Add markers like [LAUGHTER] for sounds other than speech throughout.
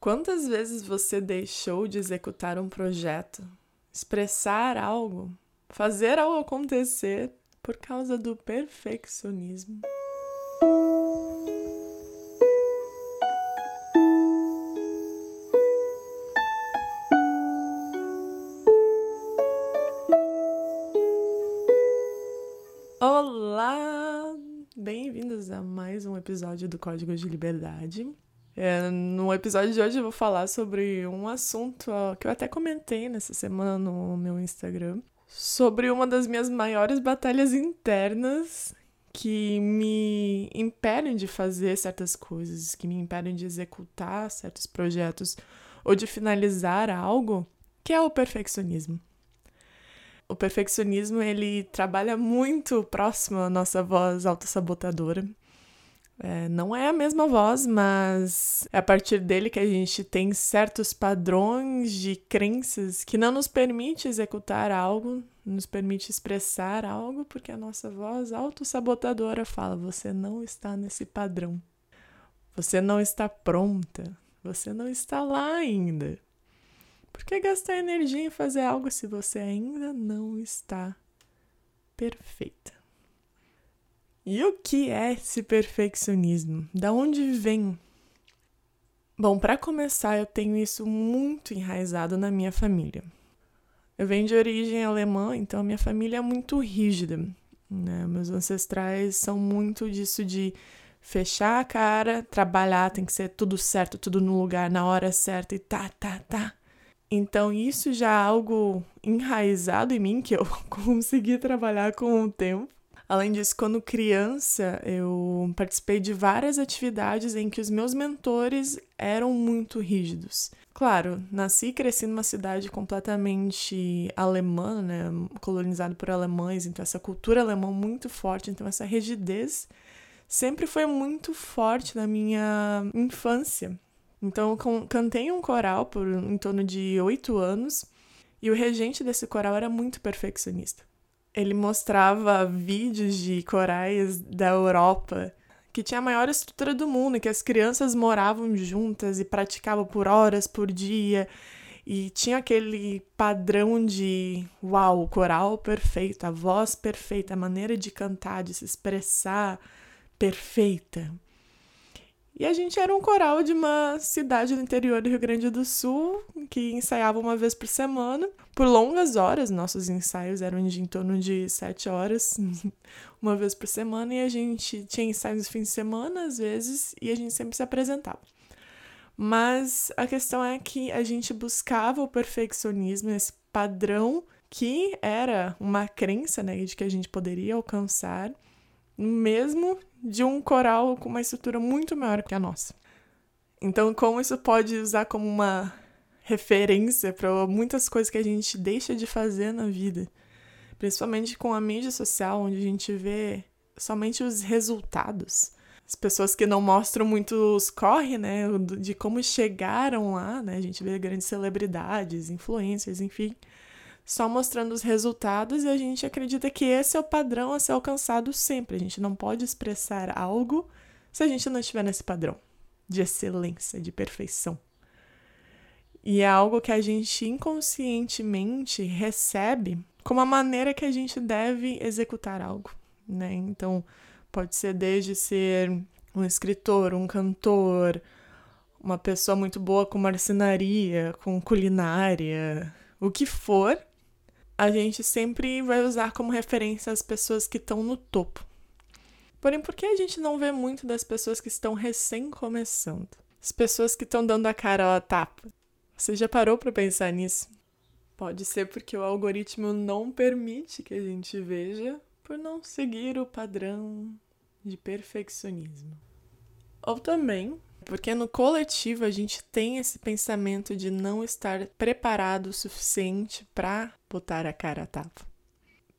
Quantas vezes você deixou de executar um projeto, expressar algo, fazer algo acontecer por causa do perfeccionismo? Olá! Bem-vindos a mais um episódio do Código de Liberdade. É, no episódio de hoje eu vou falar sobre um assunto ó, que eu até comentei nessa semana no meu Instagram, sobre uma das minhas maiores batalhas internas que me impedem de fazer certas coisas, que me impedem de executar certos projetos ou de finalizar algo, que é o perfeccionismo. O perfeccionismo ele trabalha muito próximo à nossa voz autossabotadora. É, não é a mesma voz, mas é a partir dele que a gente tem certos padrões de crenças que não nos permite executar algo, nos permite expressar algo, porque a nossa voz autossabotadora fala: você não está nesse padrão, você não está pronta, você não está lá ainda. Por que gastar energia em fazer algo se você ainda não está perfeita? E o que é esse perfeccionismo? Da onde vem? Bom, para começar, eu tenho isso muito enraizado na minha família. Eu venho de origem alemã, então a minha família é muito rígida. Né? Meus ancestrais são muito disso de fechar a cara, trabalhar, tem que ser tudo certo, tudo no lugar, na hora certa e tá, tá, tá. Então, isso já é algo enraizado em mim que eu [LAUGHS] consegui trabalhar com o tempo. Além disso, quando criança, eu participei de várias atividades em que os meus mentores eram muito rígidos. Claro, nasci e cresci numa cidade completamente alemã, né, colonizada por alemães, então essa cultura alemã muito forte, então essa rigidez sempre foi muito forte na minha infância. Então, eu cantei um coral por em torno de oito anos e o regente desse coral era muito perfeccionista ele mostrava vídeos de corais da Europa que tinha a maior estrutura do mundo, que as crianças moravam juntas e praticavam por horas por dia. E tinha aquele padrão de uau, o coral perfeito, a voz perfeita, a maneira de cantar, de se expressar perfeita. E a gente era um coral de uma cidade do interior do Rio Grande do Sul, que ensaiava uma vez por semana, por longas horas. Nossos ensaios eram de em torno de sete horas, [LAUGHS] uma vez por semana, e a gente tinha ensaios no fim de semana, às vezes, e a gente sempre se apresentava. Mas a questão é que a gente buscava o perfeccionismo, esse padrão que era uma crença né, de que a gente poderia alcançar mesmo de um coral com uma estrutura muito maior que a nossa. Então, como isso pode usar como uma referência para muitas coisas que a gente deixa de fazer na vida, principalmente com a mídia social, onde a gente vê somente os resultados. As pessoas que não mostram muitos corre, né, de como chegaram lá, né? A gente vê grandes celebridades, influencers, enfim, só mostrando os resultados e a gente acredita que esse é o padrão a ser alcançado sempre. A gente não pode expressar algo se a gente não estiver nesse padrão de excelência, de perfeição. E é algo que a gente inconscientemente recebe como a maneira que a gente deve executar algo, né? Então, pode ser desde ser um escritor, um cantor, uma pessoa muito boa com marcenaria, com culinária, o que for, a gente sempre vai usar como referência as pessoas que estão no topo. Porém, por que a gente não vê muito das pessoas que estão recém começando? As pessoas que estão dando a cara à tapa. Você já parou para pensar nisso? Pode ser porque o algoritmo não permite que a gente veja por não seguir o padrão de perfeccionismo. Ou também porque no coletivo a gente tem esse pensamento de não estar preparado o suficiente para botar a cara a tapa.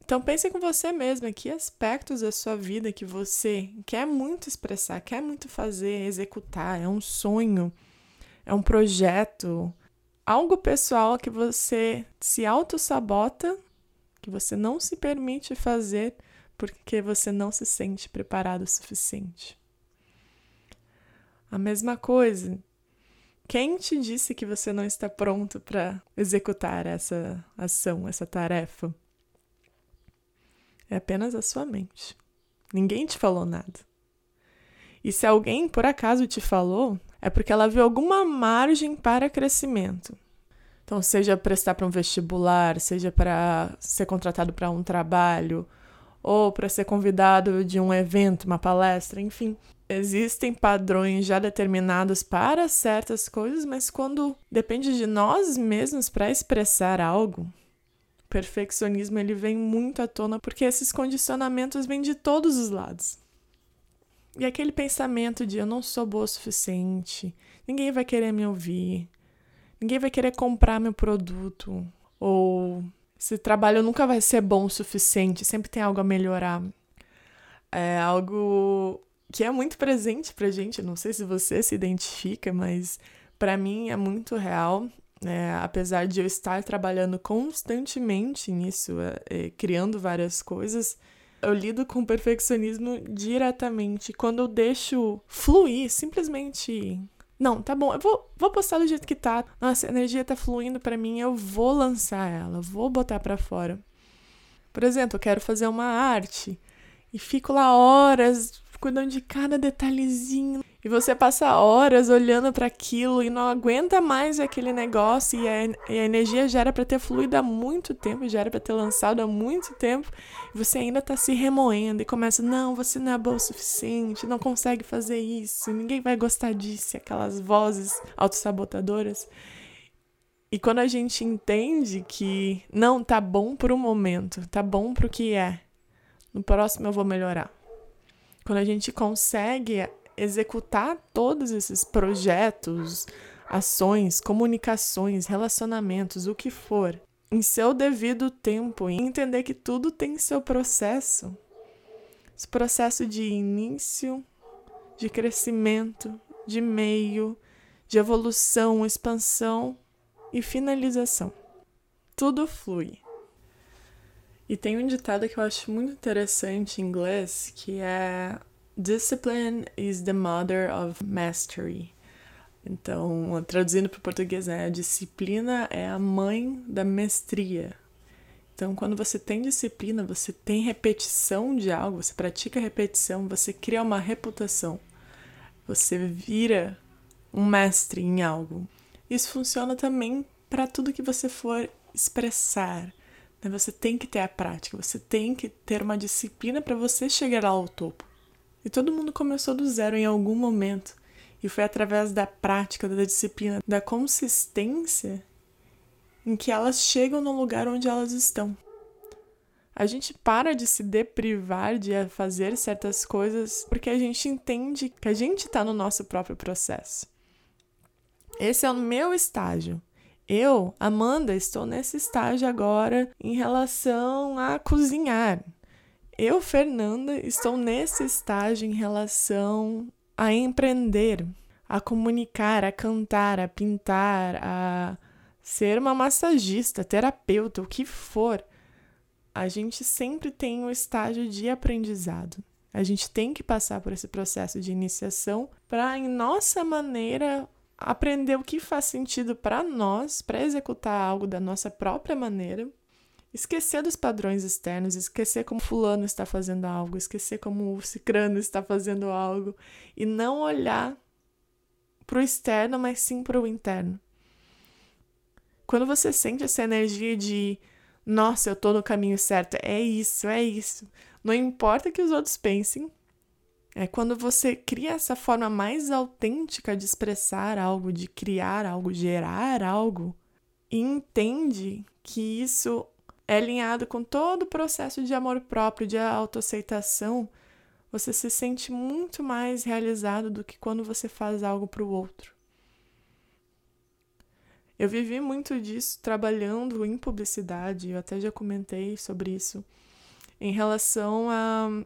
Então pense com você mesmo que aspectos da sua vida que você quer muito expressar, quer muito fazer, executar, é um sonho, é um projeto, algo pessoal que você se auto-sabota, que você não se permite fazer porque você não se sente preparado o suficiente. A mesma coisa. Quem te disse que você não está pronto para executar essa ação, essa tarefa? É apenas a sua mente. Ninguém te falou nada. E se alguém por acaso te falou, é porque ela viu alguma margem para crescimento. Então, seja prestar para um vestibular, seja para ser contratado para um trabalho, ou para ser convidado de um evento, uma palestra, enfim. Existem padrões já determinados para certas coisas, mas quando depende de nós mesmos para expressar algo, o perfeccionismo ele vem muito à tona porque esses condicionamentos vêm de todos os lados. E aquele pensamento de eu não sou boa o suficiente, ninguém vai querer me ouvir, ninguém vai querer comprar meu produto, ou esse trabalho nunca vai ser bom o suficiente, sempre tem algo a melhorar. É algo que é muito presente pra gente, não sei se você se identifica, mas para mim é muito real. É, apesar de eu estar trabalhando constantemente nisso, é, é, criando várias coisas, eu lido com o perfeccionismo diretamente. Quando eu deixo fluir, simplesmente. Não, tá bom, eu vou, vou postar do jeito que tá. Nossa, a energia tá fluindo para mim, eu vou lançar ela, vou botar para fora. Por exemplo, eu quero fazer uma arte e fico lá horas cuidando de cada detalhezinho. E você passa horas olhando para aquilo e não aguenta mais aquele negócio e a, e a energia já era para ter fluído há muito tempo, já era para ter lançado há muito tempo, e você ainda tá se remoendo e começa, não, você não é boa o suficiente, não consegue fazer isso, ninguém vai gostar disso, aquelas vozes autossabotadoras. E quando a gente entende que não tá bom por um momento, tá bom pro que é, no próximo eu vou melhorar. Quando a gente consegue executar todos esses projetos, ações, comunicações, relacionamentos, o que for, em seu devido tempo e entender que tudo tem seu processo. Esse processo de início, de crescimento, de meio, de evolução, expansão e finalização. Tudo flui. E tem um ditado que eu acho muito interessante em inglês, que é Discipline is the mother of mastery. Então, traduzindo para o português, é a disciplina é a mãe da mestria. Então, quando você tem disciplina, você tem repetição de algo, você pratica repetição, você cria uma reputação. Você vira um mestre em algo. Isso funciona também para tudo que você for expressar, né? Você tem que ter a prática, você tem que ter uma disciplina para você chegar ao topo. E todo mundo começou do zero em algum momento. E foi através da prática, da disciplina, da consistência em que elas chegam no lugar onde elas estão. A gente para de se deprivar de fazer certas coisas porque a gente entende que a gente está no nosso próprio processo. Esse é o meu estágio. Eu, Amanda, estou nesse estágio agora em relação a cozinhar. Eu, Fernanda, estou nesse estágio em relação a empreender, a comunicar, a cantar, a pintar, a ser uma massagista, terapeuta, o que for. A gente sempre tem um estágio de aprendizado. A gente tem que passar por esse processo de iniciação para, em nossa maneira, aprender o que faz sentido para nós, para executar algo da nossa própria maneira, esquecer dos padrões externos, esquecer como fulano está fazendo algo, esquecer como o cicrano está fazendo algo e não olhar para o externo, mas sim para o interno. Quando você sente essa energia de nossa, eu estou no caminho certo, é isso, é isso. Não importa que os outros pensem, é quando você cria essa forma mais autêntica de expressar algo, de criar algo, gerar algo, e entende que isso é alinhado com todo o processo de amor próprio, de autoaceitação, você se sente muito mais realizado do que quando você faz algo para o outro. Eu vivi muito disso trabalhando em publicidade, eu até já comentei sobre isso, em relação a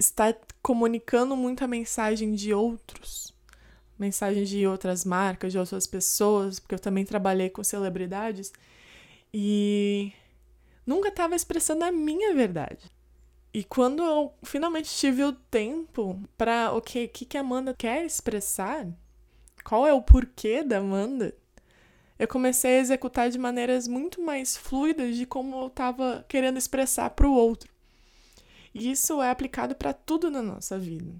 está comunicando muito a mensagem de outros, mensagem de outras marcas, de outras pessoas, porque eu também trabalhei com celebridades e nunca estava expressando a minha verdade. E quando eu finalmente tive o tempo para, o que, que a Amanda quer expressar? qual é o porquê da Amanda, eu comecei a executar de maneiras muito mais fluidas de como eu estava querendo expressar para o outro. E isso é aplicado para tudo na nossa vida.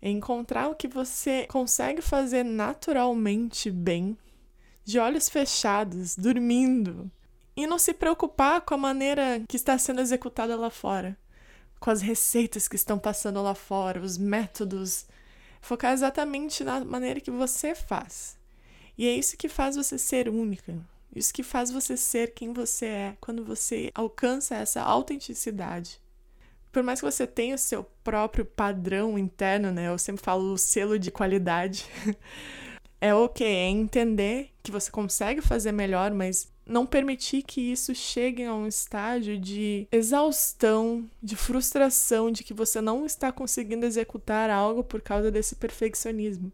É encontrar o que você consegue fazer naturalmente bem, de olhos fechados, dormindo, e não se preocupar com a maneira que está sendo executada lá fora, com as receitas que estão passando lá fora, os métodos. Focar exatamente na maneira que você faz. E é isso que faz você ser única. Isso que faz você ser quem você é quando você alcança essa autenticidade. Por mais que você tenha o seu próprio padrão interno, né? Eu sempre falo o selo de qualidade. [LAUGHS] é ok, é entender que você consegue fazer melhor, mas não permitir que isso chegue a um estágio de exaustão, de frustração, de que você não está conseguindo executar algo por causa desse perfeccionismo.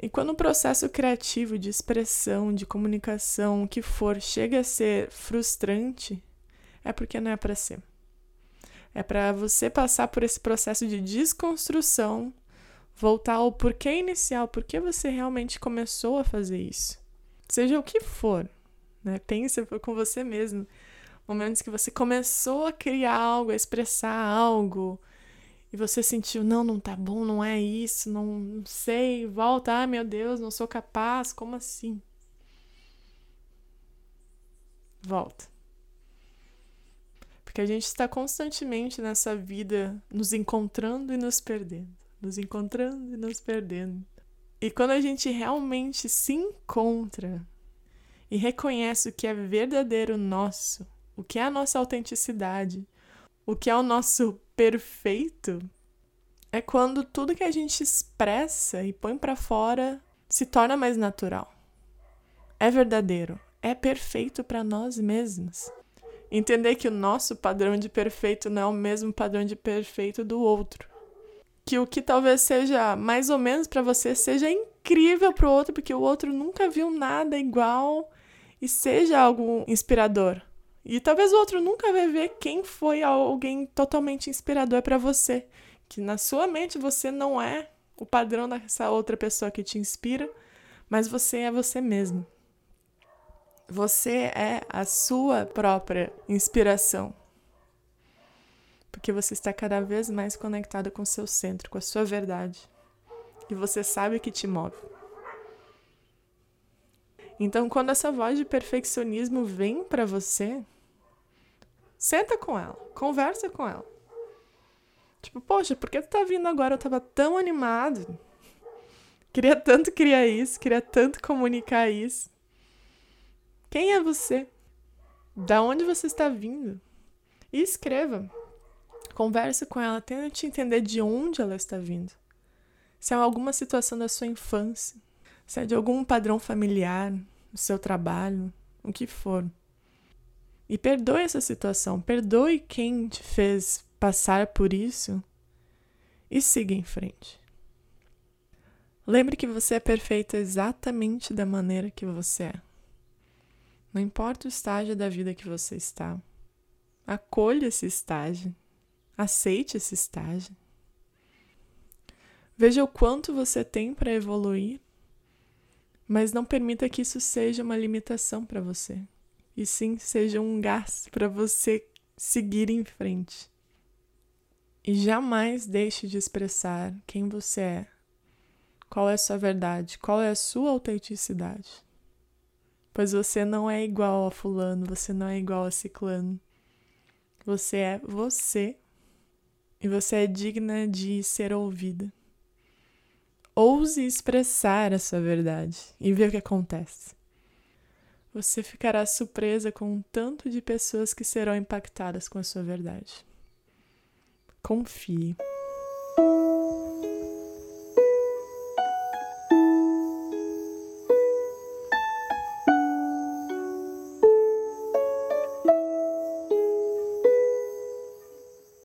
E quando o processo criativo de expressão, de comunicação, o que for, chega a ser frustrante, é porque não é para ser. É para você passar por esse processo de desconstrução, voltar ao porquê inicial, por que você realmente começou a fazer isso. Seja o que for, né? Pense com você mesmo. Momentos que você começou a criar algo, a expressar algo, e você sentiu, não, não tá bom, não é isso, não, não sei, volta, ah, meu Deus, não sou capaz, como assim? Volta. Porque a gente está constantemente nessa vida nos encontrando e nos perdendo, nos encontrando e nos perdendo. E quando a gente realmente se encontra e reconhece o que é verdadeiro nosso, o que é a nossa autenticidade, o que é o nosso perfeito é quando tudo que a gente expressa e põe para fora se torna mais natural. É verdadeiro, é perfeito para nós mesmos. Entender que o nosso padrão de perfeito não é o mesmo padrão de perfeito do outro. Que o que talvez seja mais ou menos para você seja incrível para o outro, porque o outro nunca viu nada igual e seja algo inspirador. E talvez o outro nunca vai ver quem foi alguém totalmente inspirador para você. Que na sua mente você não é o padrão dessa outra pessoa que te inspira, mas você é você mesmo. Você é a sua própria inspiração. Porque você está cada vez mais conectado com o seu centro, com a sua verdade. E você sabe o que te move. Então, quando essa voz de perfeccionismo vem para você, Senta com ela, conversa com ela. Tipo, poxa, por que tu tá vindo agora? Eu tava tão animado. Queria tanto criar isso, queria tanto comunicar isso. Quem é você? Da onde você está vindo? E escreva. Converse com ela, tente entender de onde ela está vindo. Se é alguma situação da sua infância, se é de algum padrão familiar, no seu trabalho, o que for. E perdoe essa situação, perdoe quem te fez passar por isso e siga em frente. Lembre que você é perfeita exatamente da maneira que você é. Não importa o estágio da vida que você está. Acolha esse estágio. Aceite esse estágio. Veja o quanto você tem para evoluir, mas não permita que isso seja uma limitação para você e sim seja um gás para você seguir em frente. E jamais deixe de expressar quem você é, qual é a sua verdade, qual é a sua autenticidade. Pois você não é igual a Fulano, você não é igual a Ciclano. Você é você e você é digna de ser ouvida. Ouse expressar a sua verdade e ver o que acontece. Você ficará surpresa com o tanto de pessoas que serão impactadas com a sua verdade. Confie.